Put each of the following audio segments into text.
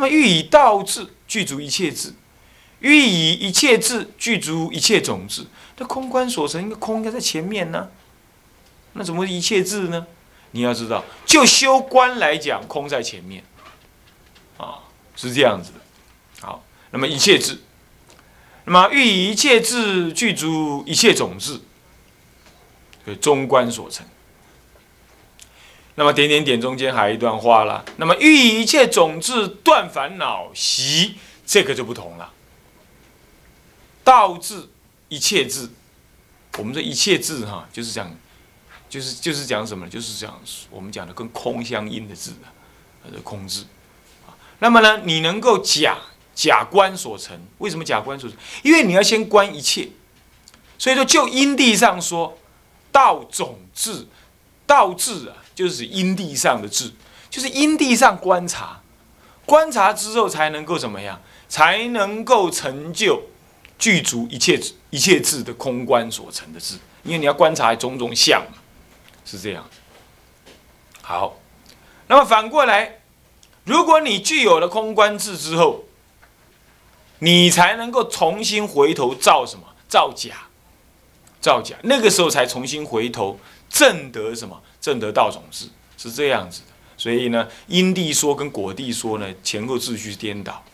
那么欲以道智具足一切智，欲以一切智具足一切种智。那空观所成，应该空应该在前面呢，那怎么一切智呢？你要知道，就修观来讲，空在前面，啊，是这样子的。好，那么一切智，那么欲以一切智具足一切种智，所以中观所成。那么点点点中间还有一段话了。那么欲以一切种智断烦恼习，这个就不同了。道智一切智，我们这一切智哈，就是讲，就是就是讲什么？就是讲我们讲的跟空相应的字啊，空智啊。那么呢，你能够假假观所成？为什么假观所成？因为你要先观一切，所以说就因地上说，道种智，道智啊。就是因地上的智，就是因地上观察，观察之后才能够怎么样？才能够成就具足一切一切智的空观所成的智。因为你要观察种种相嘛，是这样。好，那么反过来，如果你具有了空观智之后，你才能够重新回头造什么？造假，造假。那个时候才重新回头证得什么？正得道种智是这样子的，所以呢，因地说跟果地说呢，前后秩序颠倒。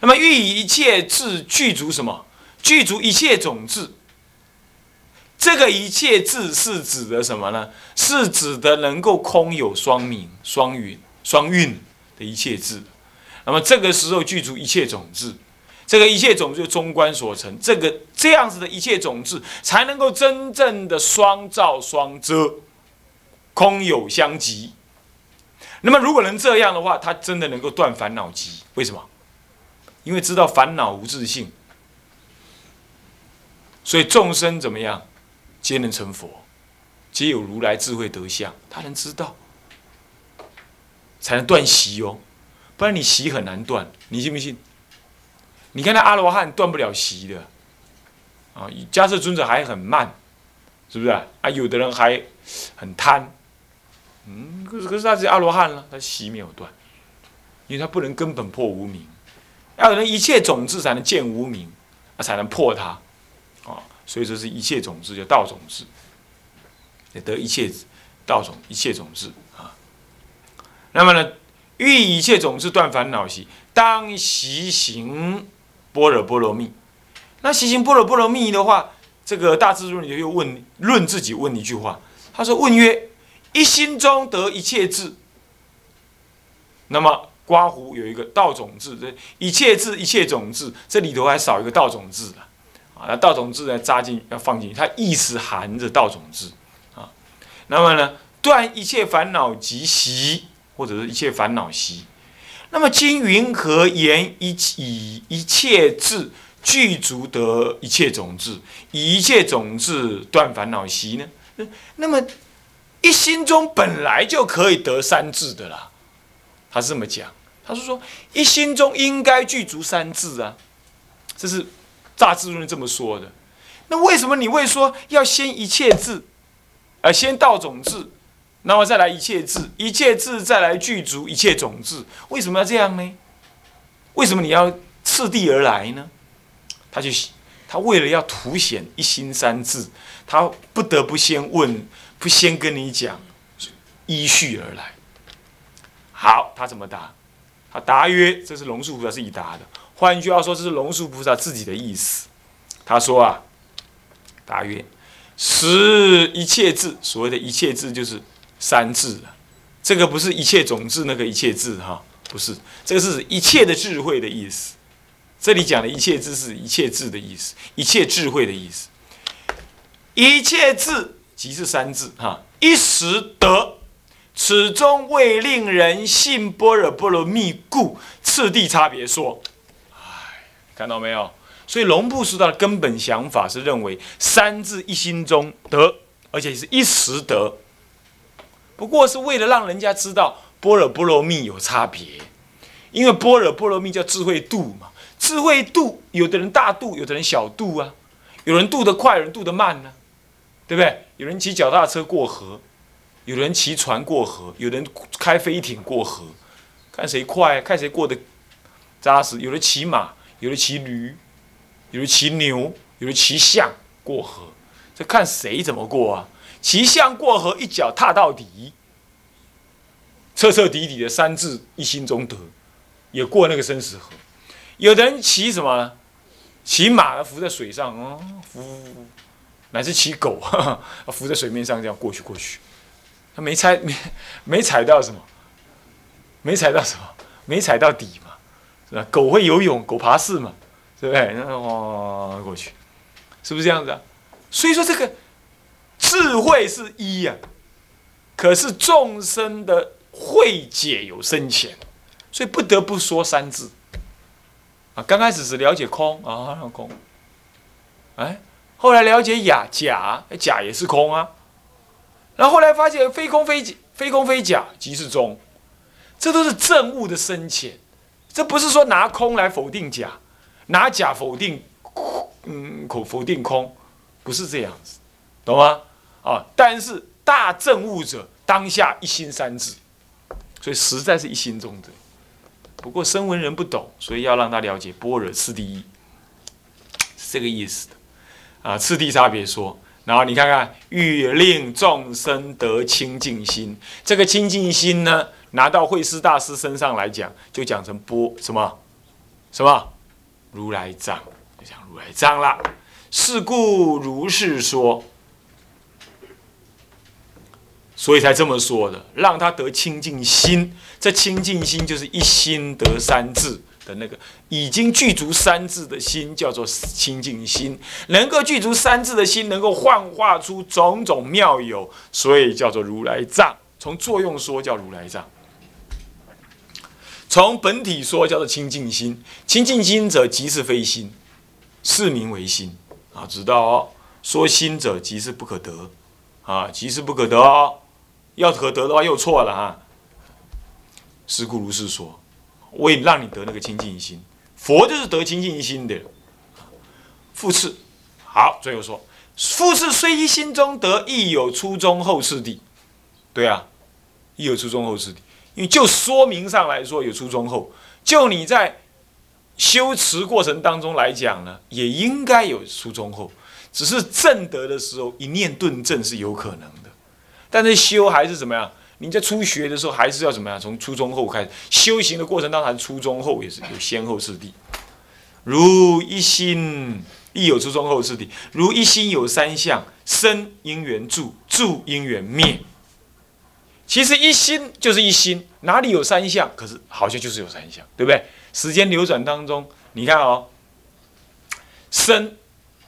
那么欲以一切智具足什么？具足一切种智。这个一切智是指的什么呢？是指的能够空有双明、双运、双运的一切智。那么这个时候具足一切种智，这个一切种智中观所成，这个这样子的一切种智，才能够真正的双照双遮。空有相即，那么如果能这样的话，他真的能够断烦恼集。为什么？因为知道烦恼无自性，所以众生怎么样，皆能成佛，皆有如来智慧德相。他能知道，才能断习哦，不然你习很难断。你信不信？你看那阿罗汉断不了习的，啊，迦叶尊者还很慢，是不是啊？啊，有的人还很贪。嗯，可是可是他是阿罗汉了，他习没有断，因为他不能根本破无明，要能一切种子才能见无明，啊才能破它，啊，所以说是一切种子叫道种子，得一切道种一切种子啊。那么呢，欲一切种子断烦恼习，当习行般若波罗蜜。那习行般若波罗蜜的话，这个大智论就又问论自己问一句话，他说问曰。一心中得一切智，那么刮胡有一个道种智，这一切智一切种智，这里头还少一个道种智啊。那道种智呢，扎进要放进去，它意思含着道种智啊。那么呢，断一切烦恼及习，或者是一切烦恼习。那么今云何言一以一切智具足得一切种智，以一切种智断烦恼习呢？那么。一心中本来就可以得三智的啦，他是这么讲，他是说一心中应该具足三智啊，这是大智论这么说的。那为什么你会说要先一切智，呃，先道种智，那么再来一切智，一切智再来具足一切种智？为什么要这样呢？为什么你要次第而来呢？他就他为了要凸显一心三智，他不得不先问。不先跟你讲，依序而来。好，他怎么答？他答曰：“这是龙树菩萨自己答的。换句话说，这是龙树菩萨自己的意思。他说啊，答曰：十一切智，所谓的一切智就是三智啊。这个不是一切种智那个一切智哈，不是，这个是一切的智慧的意思。这里讲的一切智是一切智的意思，一切智慧的意思，一切智。”即是三字哈，一时得，此中未令人信般若波罗蜜故，次第差别说。哎，看到没有？所以龙布师的根本想法是认为三字一心中得，而且是一时得。不过是为了让人家知道般若波罗蜜有差别，因为般若波罗蜜叫智慧度嘛，智慧度有的人大度，有的人小度啊，有人度得快，有人度得慢呢。对不对？有人骑脚踏车过河，有人骑船过河，有人开飞艇过河，看谁快，看谁过得扎实。有的骑马，有的骑驴，有的骑牛，有的骑象过河，这看谁怎么过啊？骑象过河，一脚踏到底，彻彻底底的三字一心中得，也过那个生死河。有的人骑什么？骑马浮在水上，哦，浮，乃至骑狗，浮在水面上这样过去过去，他没踩没没踩到什么，没踩到什么，没踩到底嘛，是吧？狗会游泳，狗爬式嘛，对不对？那哇过去，是不是这样子啊？所以说这个智慧是一呀，可是众生的慧解有深浅，所以不得不说三字。啊，刚开始是了解空啊，空，哎，后来了解假，假，假也是空啊，然后后来发现非空非，非空非假即是中，这都是正悟的深浅，这不是说拿空来否定假，拿假否定，嗯，否否定空，不是这样子，懂吗？啊，但是大正悟者当下一心三智，所以实在是一心中者。不过声闻人不懂，所以要让他了解般若次第一，是这个意思的啊。次第差别说，然后你看看欲令众生得清净心，这个清净心呢，拿到慧师大师身上来讲，就讲成波什么什么如来藏，就讲如来藏了。是故如是说。所以才这么说的，让他得清净心。这清净心就是一心得三智的那个，已经具足三智的心，叫做清净心。能够具足三智的心，能够幻化出种种妙有，所以叫做如来藏。从作用说叫如来藏，从本体说叫做清净心。清净心者即是非心，是名为心啊！知道哦。说心者即是不可得啊，即是不可得哦。要可得的话又错了啊！是故如是说，为让你得那个清净心，佛就是得清净心的。复次，好，最后说，复次虽一心中得，亦有初中后次第。对啊，亦有初中后次第。因为就说明上来说有初中后，就你在修持过程当中来讲呢，也应该有初中后，只是正得的时候一念顿正是有可能的。但是修还是怎么样？你在初学的时候还是要怎么样？从初中后开始修行的过程当中，初中后也是有先后次第。如一心亦有初中后次第。如一心有三相：生因缘住，住因缘灭。其实一心就是一心，哪里有三相？可是好像就是有三相，对不对？时间流转当中，你看哦，生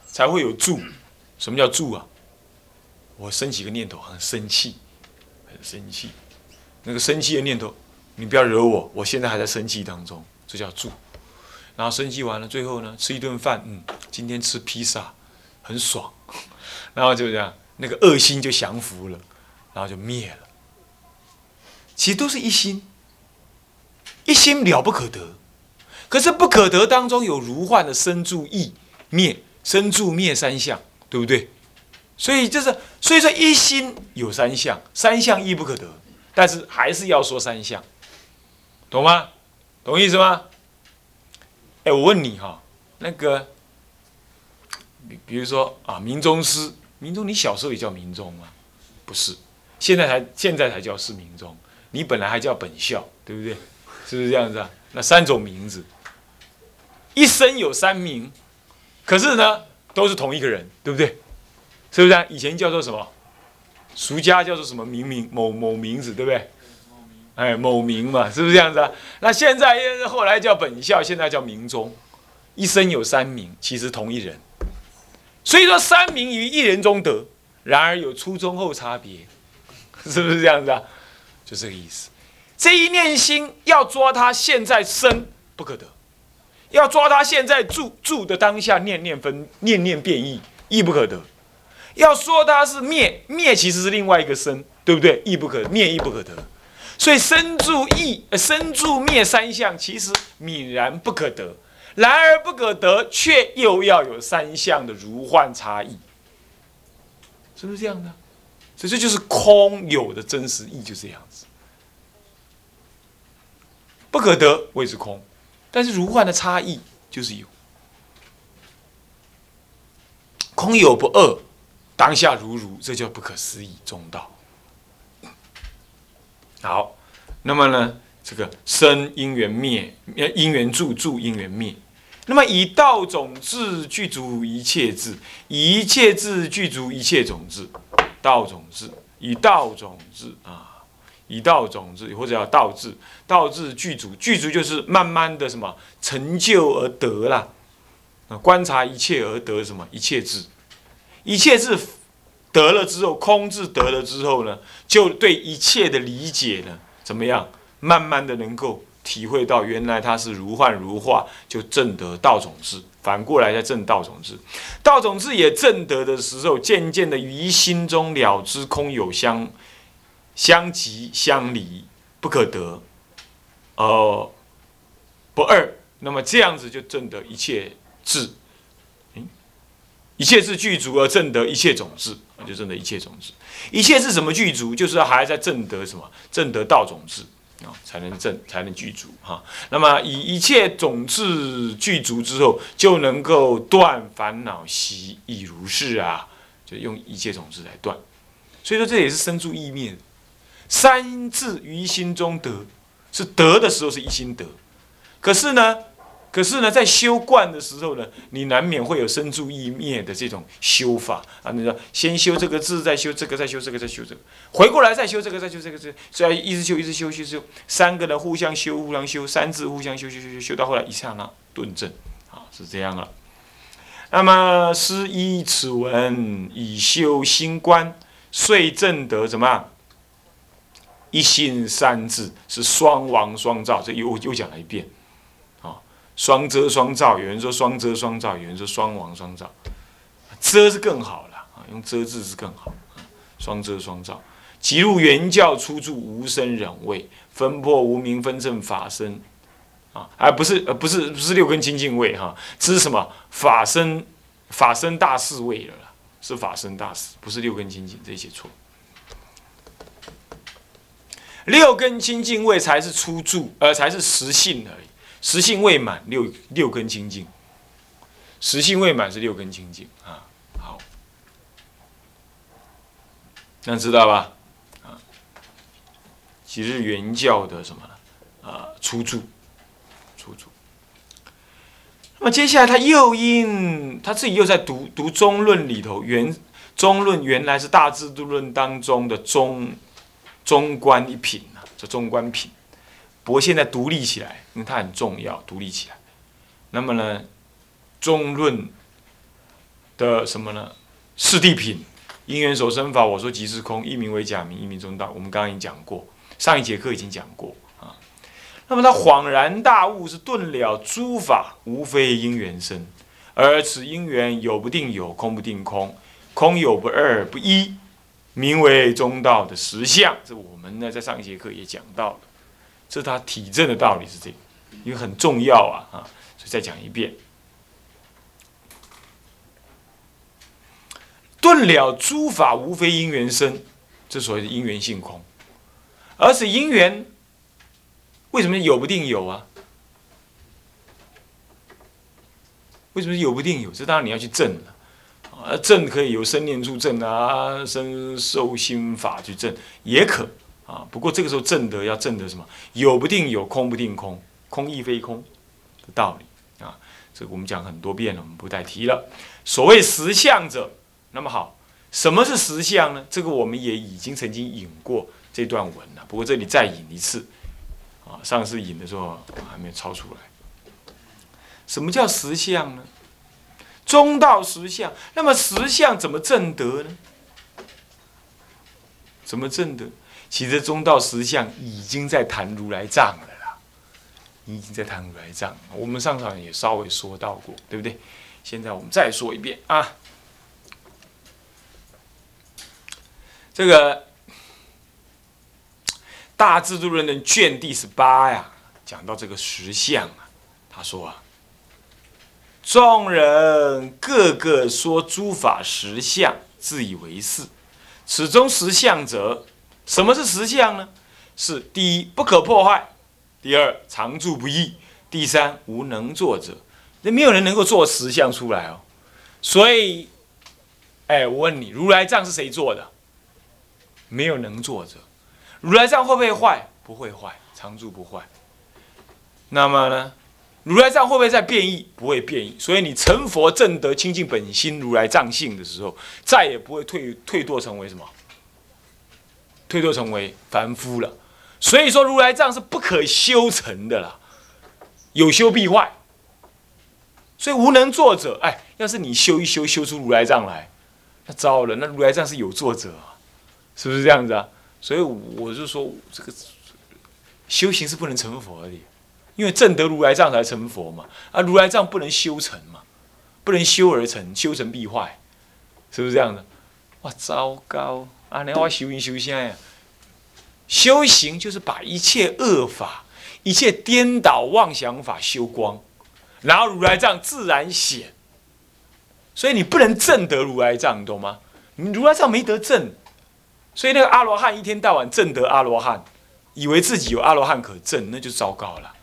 才会有住。什么叫住啊？我升起个念头，很生气，很生气。那个生气的念头，你不要惹我，我现在还在生气当中，这叫住。然后生气完了，最后呢，吃一顿饭，嗯，今天吃披萨，很爽。然后就这样，那个恶心就降服了，然后就灭了。其实都是一心，一心了不可得。可是不可得当中有如幻的生住意灭，生住灭三相，对不对？所以就是，所以说一心有三相，三相亦不可得，但是还是要说三相，懂吗？懂意思吗？哎，我问你哈，那个，比比如说啊，明宗师，明宗，你小时候也叫明宗吗？不是，现在才现在才叫是明宗，你本来还叫本孝，对不对？是不是这样子啊？那三种名字，一生有三名，可是呢，都是同一个人，对不对？是不是？以前叫做什么？俗家叫做什么名名某某名字，对不对？哎，某名嘛，是不是这样子啊？那现在后来叫本校，现在叫明宗，一生有三名，其实同一人。所以说三名于一人中得，然而有初中后差别，是不是这样子啊？就这个意思。这一念心要抓他现在生不可得，要抓他现在住住的当下念念分念念变异亦不可得。要说它是灭灭，其实是另外一个生，对不对？亦不可灭，亦不可得。所以生住异，生住灭三相，其实泯然不可得。然而不可得，却又要有三相的如幻差异，是不是这样的？所以这就是空有的真实意，就这样子。不可得谓之空，但是如幻的差异就是有。空有不二，当下如如，这叫不可思议中道。好，那么呢，这个生因缘灭，因缘住住因缘灭。那么以道种智具足一切智，一切智具足一切种智。道种智，以道种智啊，以道种智或者叫道智，道智具足，具足就是慢慢的什么成就而得啦。观察一切而得什么？一切智，一切智得了之后，空智得了之后呢，就对一切的理解呢，怎么样？慢慢的能够体会到，原来它是如幻如化，就证得道种智。反过来再证道种智，道种智也证得的时候，渐渐的于心中了知空有相相即相离，不可得，呃，不二。那么这样子就证得一切。智，一切是具足而正得一切种子，就正得一切种子。一切是什么具足？就是还在正得什么？正得道种子啊，才能正，才能具足哈。那么以一切种子具足之后，就能够断烦恼习，亦如是啊。就用一切种子来断。所以说这也是生住意灭。三字于心中得，是得的时候是一心得，可是呢？可是呢，在修观的时候呢，你难免会有生住意灭的这种修法啊。你说先修这个字，再修这个，再修这个，再修这个，回过来再修这个，再修这个，这所以一直修，一直修，修修，三个人互相修，互相修，三字互相修，修修修，修到后来一刹那顿证，啊，是这样了。那么师依此文以修心观，遂证得什么？一心三字是双王双照，这又又讲了一遍。双遮双照，有人说双遮双照，有人说双王双照，遮是更好了啊，用遮字是更好。双遮双照，即入原教初住无生忍位，分破无名分正法身啊，而不是呃不是不是六根清净位哈，这是什么法身法身大士位了啦，是法身大士，不是六根清净，这些错。六根清净位才是初住，呃才是实性而已。实性未满，六六根清净。实性未满是六根清净啊。好，那知道吧？啊，其实原教的什么呢啊？出处，出处。那么接下来他又因他自己又在读读中论里头，原中论原来是大制度论当中的中中观一品啊，这中观品。不过现在独立起来，因为它很重要，独立起来。那么呢，中论的什么呢？四谛品，因缘所生法，我说即是空，一名为假名，一名中道。我们刚刚已经讲过，上一节课已经讲过啊。那么他恍然大悟，是顿了诸法无非因缘生，而此因缘有不定有，空不定空，空有不二不一，名为中道的实相。这我们呢在上一节课也讲到了。这是他体证的道理是这个，因为很重要啊啊，所以再讲一遍。顿了诸法无非因缘生，这所谓的因缘性空，而是因缘为什么有不定有啊？为什么有不定有？这当然你要去证了啊，证可以由生念处证啊，生受心法去证也可。啊，不过这个时候正德要正德什么？有不定有，空不定空，空亦非空的道理啊。这个我们讲很多遍了，我们不再提了。所谓实相者，那么好，什么是实相呢？这个我们也已经曾经引过这段文了。不过这里再引一次啊，上次引的时候还没有抄出来。什么叫实相呢？中道实相。那么实相怎么正德呢？怎么正德？其实中道实相已经在谈如来藏了啦，已经在谈如来藏。我们上场也稍微说到过，对不对？现在我们再说一遍啊。这个大智度论的卷第十八呀，讲到这个实相啊，他说啊，众人个个说诸法实相，自以为是，此中实相者。什么是实相呢？是第一不可破坏，第二常住不易，第三无能作者，那没有人能够做实相出来哦。所以，哎，我问你，如来藏是谁做的？没有能作者。如来藏会不会坏？不会坏，常住不坏。那么呢？如来藏会不会再变异？不会变异。所以你成佛正得清净本心如来藏性的时候，再也不会退退堕成为什么？退堕成为凡夫了。所以说如来藏是不可修成的啦，有修必坏。所以无能作者，哎，要是你修一修，修出如来藏来，那糟了，那如来藏是有作者啊，是不是这样子啊？所以我就说这个修行是不能成佛的。因为正得如来藏才成佛嘛，啊，如来藏不能修成嘛，不能修而成，修成必坏，是不是这样的？哇，糟糕！啊，你我修行修啥呀？修行就是把一切恶法、一切颠倒妄想法修光，然后如来藏自然显。所以你不能正得如来藏，你懂吗？你如来藏没得正，所以那个阿罗汉一天到晚正得阿罗汉，以为自己有阿罗汉可证，那就糟糕了。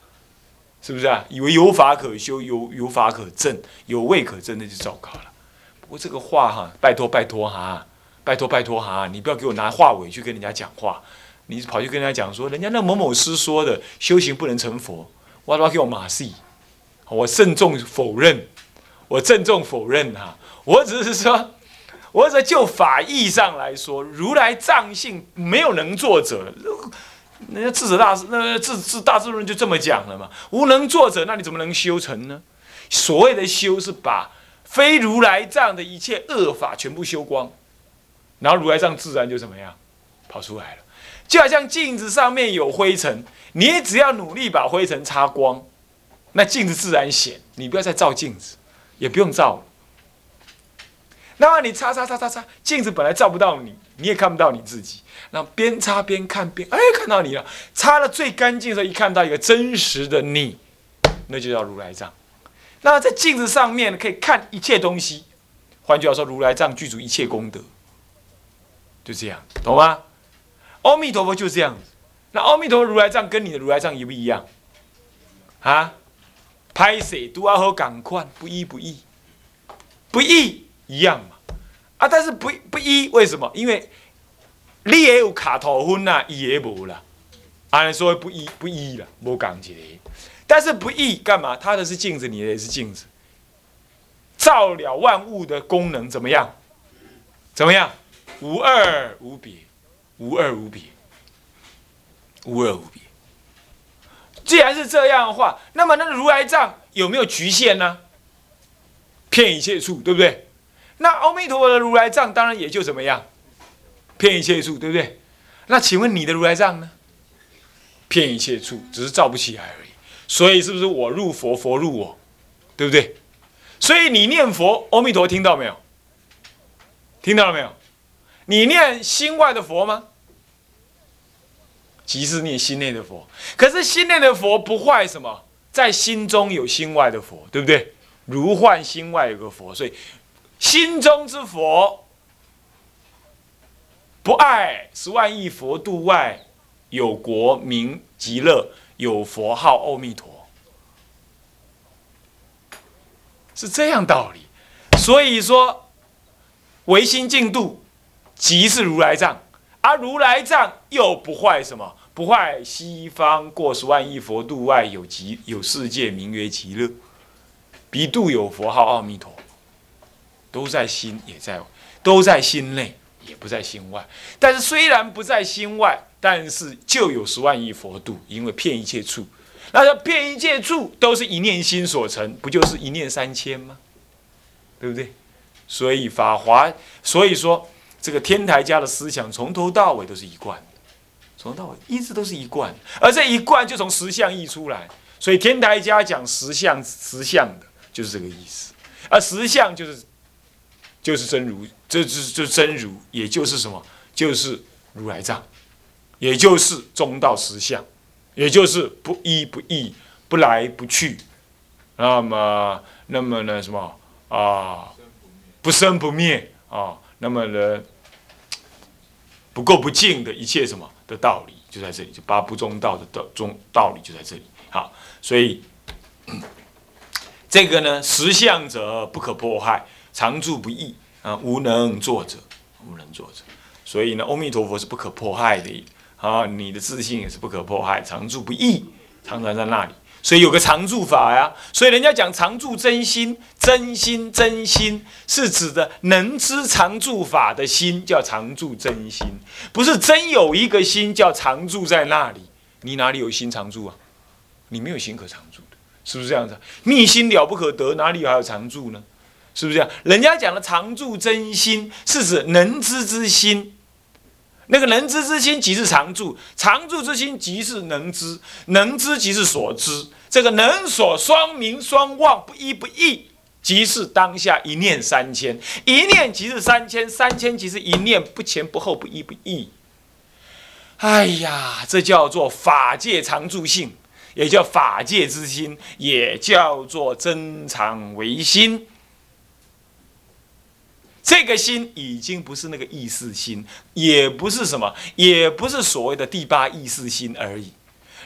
是不是啊？以为有法可修，有有法可证，有位可证，那就糟糕了。不过这个话哈，拜托拜托哈，拜托拜托哈，你不要给我拿话尾去跟人家讲话。你跑去跟人家讲说，人家那某某师说的修行不能成佛，我他妈给我马戏。我慎重否认，我郑重否认哈。我只是说，我只就法义上来说，如来藏性没有能作者。人家智者大师，那智智大智论就这么讲了嘛。无能作者，那你怎么能修成呢？所谓的修，是把非如来藏的一切恶法全部修光，然后如来藏自然就怎么样跑出来了。就好像镜子上面有灰尘，你只要努力把灰尘擦光，那镜子自然显。你不要再照镜子，也不用照了。那么你擦擦擦擦擦，镜子本来照不到你，你也看不到你自己。那边擦边看边，哎，看到你了。擦了最干净的时候，一看到一个真实的你，那就叫如来藏。那在镜子上面可以看一切东西，换句话说，如来藏具足一切功德，就这样，懂吗？阿弥陀佛就这样子。那阿弥陀佛如来藏跟你的如来藏一不一样？啊？拍摄都要和赶快，不一不一，不一一样嘛？啊，但是不不一，为什么？因为。你也有卡头分呐，伊也无啦。按说不一不一啦，无讲一个。但是不一干嘛？他的是镜子，你的也是镜子，照了万物的功能怎么样？怎么样？无二无别，无二无别，无二无别。既然是这样的话，那么那个如来藏有没有局限呢？骗一切处，对不对？那阿弥陀佛的如来藏当然也就怎么样？骗一切处，对不对？那请问你的如来藏呢？骗一切处，只是造不起来而已。所以是不是我入佛，佛入我，对不对？所以你念佛，阿弥陀听到没有？听到了没有？你念心外的佛吗？即是念心内的佛。可是心内的佛不坏什么？在心中有心外的佛，对不对？如幻心外有个佛，所以心中之佛。不爱十万亿佛度外，有国名极乐，有佛号阿弥陀，是这样道理。所以说，唯心净度，即是如来藏，而如来藏又不坏什么？不坏西方过十万亿佛度外有极有世界名曰极乐，彼度有佛号阿弥陀，都在心，也在，都在心内。也不在心外，但是虽然不在心外，但是就有十万亿佛度，因为骗一切处，那叫骗一切处都是一念心所成，不就是一念三千吗？对不对？所以法华，所以说这个天台家的思想从头到尾都是一贯的，从头到尾一直都是一贯，而这一贯就从实相译出来，所以天台家讲实相，实相的就是这个意思，而实相就是就是真如。这就是这真如，也就是什么？就是如来藏，也就是中道实相，也就是不依不异，不来不去。那么，那么呢？什么啊？不生不灭啊？那么呢？不垢不净的一切什么的道理，就在这里，就八不中道的道中道理就在这里。好，所以这个呢，实相者不可破坏，常住不易啊，无能作者，无能作者。所以呢，阿弥陀佛是不可破坏的啊，你的自信也是不可破坏，常住不易，常常在那里。所以有个常住法呀，所以人家讲常住真心，真心真心是指的能知常住法的心叫常住真心，不是真有一个心叫常住在那里。你哪里有心常住啊？你没有心可常住的，是不是这样子？密心了不可得，哪里还有常住呢？是不是这样？人家讲的常住真心是指能知之心。那个能知之心即是常住，常住之心即是能知，能知即是所知。这个能所双明双忘，不一不异，即是当下一念三千，一念即是三千，三千即是一念，不前不后，不一不异。哎呀，这叫做法界常住性，也叫法界之心，也叫做真常唯心。这个心已经不是那个意识心，也不是什么，也不是所谓的第八意识心而已。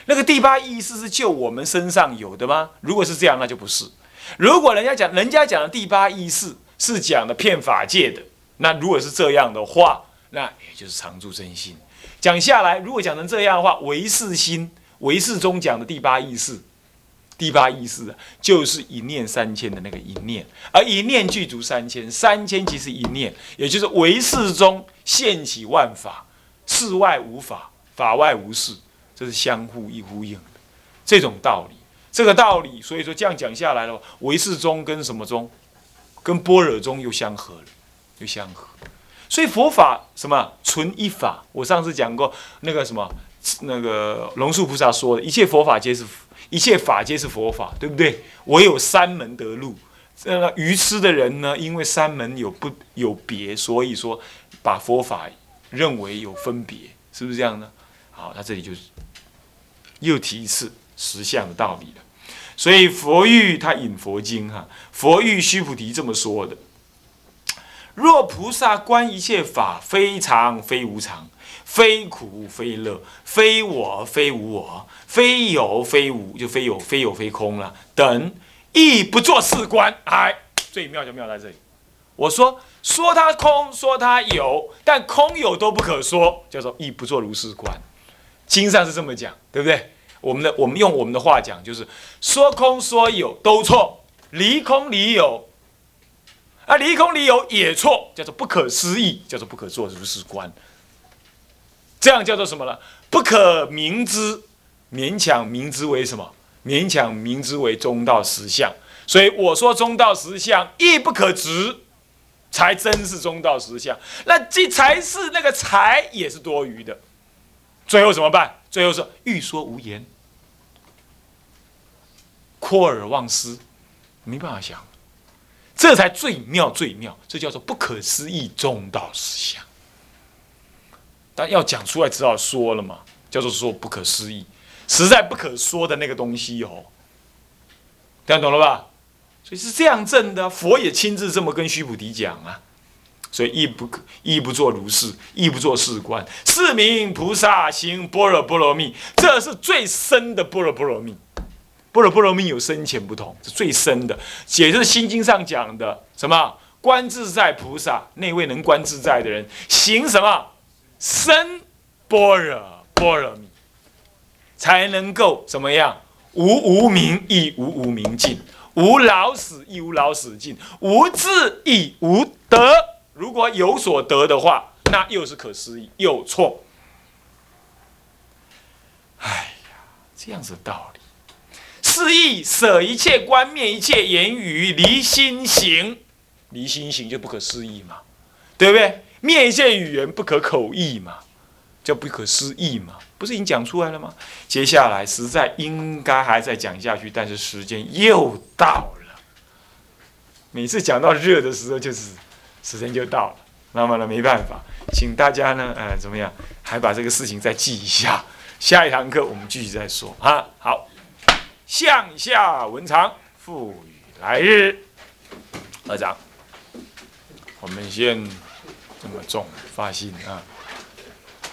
那个第八意识是就我们身上有的吗？如果是这样，那就不是。如果人家讲，人家讲的第八意识是讲的骗法界的，那如果是这样的话，那也就是常住真心。讲下来，如果讲成这样的话，唯识心，唯识中讲的第八意识。第八意识，就是一念三千的那个一念，而一念具足三千，三千即是一念，也就是唯识中现起万法，世外无法，法外无事，这是相互一呼应的这种道理。这个道理，所以说这样讲下来的话，唯识中跟什么中，跟般若中又相合了，又相合。所以佛法什么纯一法，我上次讲过那个什么那个龙树菩萨说的一切佛法皆是。一切法皆是佛法，对不对？我有三门得路。这个愚痴的人呢，因为三门有不有别，所以说把佛法认为有分别，是不是这样呢？好，他这里就是又提一次实相的道理了。所以佛欲他引佛经哈，佛欲须菩提这么说的：若菩萨观一切法，非常非无常。非苦非乐，非我非无我，非有非无，就非有非有非空了。等亦不做事观，哎，最妙就妙在这里。我说说它空，说它有，但空有都不可说，叫做亦不做如是观。经上是这么讲，对不对？我们的我们用我们的话讲，就是说空说有都错，离空离有，啊，离空离有也错，叫做不可思议，叫做不可做如是观。这样叫做什么呢？不可明知，勉强明知为什么？勉强明知为中道实相。所以我说中道实相亦不可执，才真是中道实相。那这才是那个才也是多余的。最后怎么办？最后是欲说无言，扩而忘失，没办法想。这才最妙最妙，这叫做不可思议中道实相。但要讲出来，只好说了嘛，叫做说不可思议，实在不可说的那个东西哦。听懂了吧？所以是这样证的，佛也亲自这么跟须菩提讲啊。所以亦不可，亦不做如是，亦不做事观。是名菩萨行般若波罗蜜，这是最深的般若波罗蜜。般若波罗蜜有深浅不同，是最深的，也就是心经上讲的什么观自在菩萨，那位能观自在的人行什么？生般若波罗蜜，才能够怎么样？无无明亦无无明尽，无老死亦无老死尽，无智亦无得。如果有所得的话，那又是可思议，又错。哎呀，这样子的道理，是意舍一切观，灭一切言语，离心行，离心行就不可思议嘛，对不对？面线语言不可口译嘛，叫不可思议嘛，不是已经讲出来了吗？接下来实在应该还在讲下去，但是时间又到了。每次讲到热的时候，就是时间就到了。那么呢，没办法，请大家呢，呃，怎么样，还把这个事情再记一下。下一堂课我们继续再说啊。好，向下文长赋予来日，二长，我们先。这么重发心啊，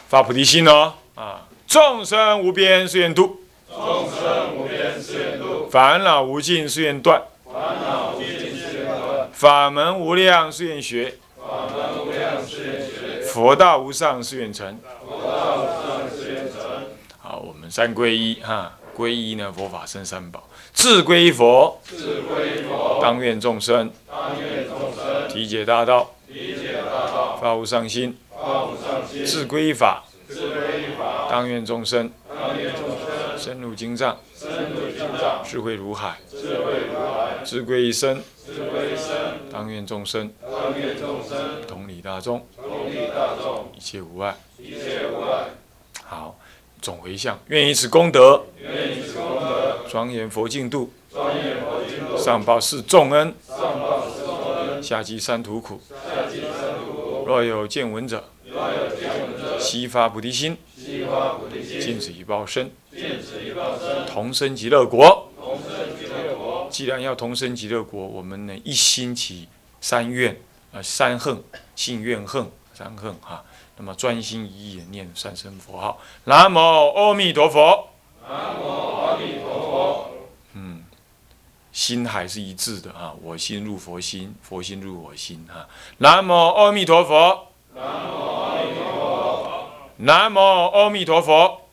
发菩提心哦。啊！众生无边誓愿度，众生无边誓愿度。烦恼无尽誓愿断，烦恼无尽誓愿法门无量誓愿学，法门无量誓愿学。佛道无上誓愿成。佛道无上誓愿成。好，我们三皈依哈，皈依呢佛法生三宝，自皈依佛，当愿众生。体解大道，发无上心，自归依法，当愿众生。深入经藏，智慧如海，自皈依僧，当愿众生。同理大众，一切无碍。好，总回向，愿以此功德，庄严佛净土，上报四重恩，下济三途苦。若有见闻者，悉发菩提心，尽此一报身，同生极乐国。既然要同生极乐国，我们呢一心起三愿啊，三恨，信愿恨，三恨哈。那么专心一意念三声佛号，南无阿弥陀佛。南无阿弥。心还是一致的啊，我心入佛心，佛心入我心啊。南无阿弥陀佛。南无阿弥陀佛。南无阿弥陀佛。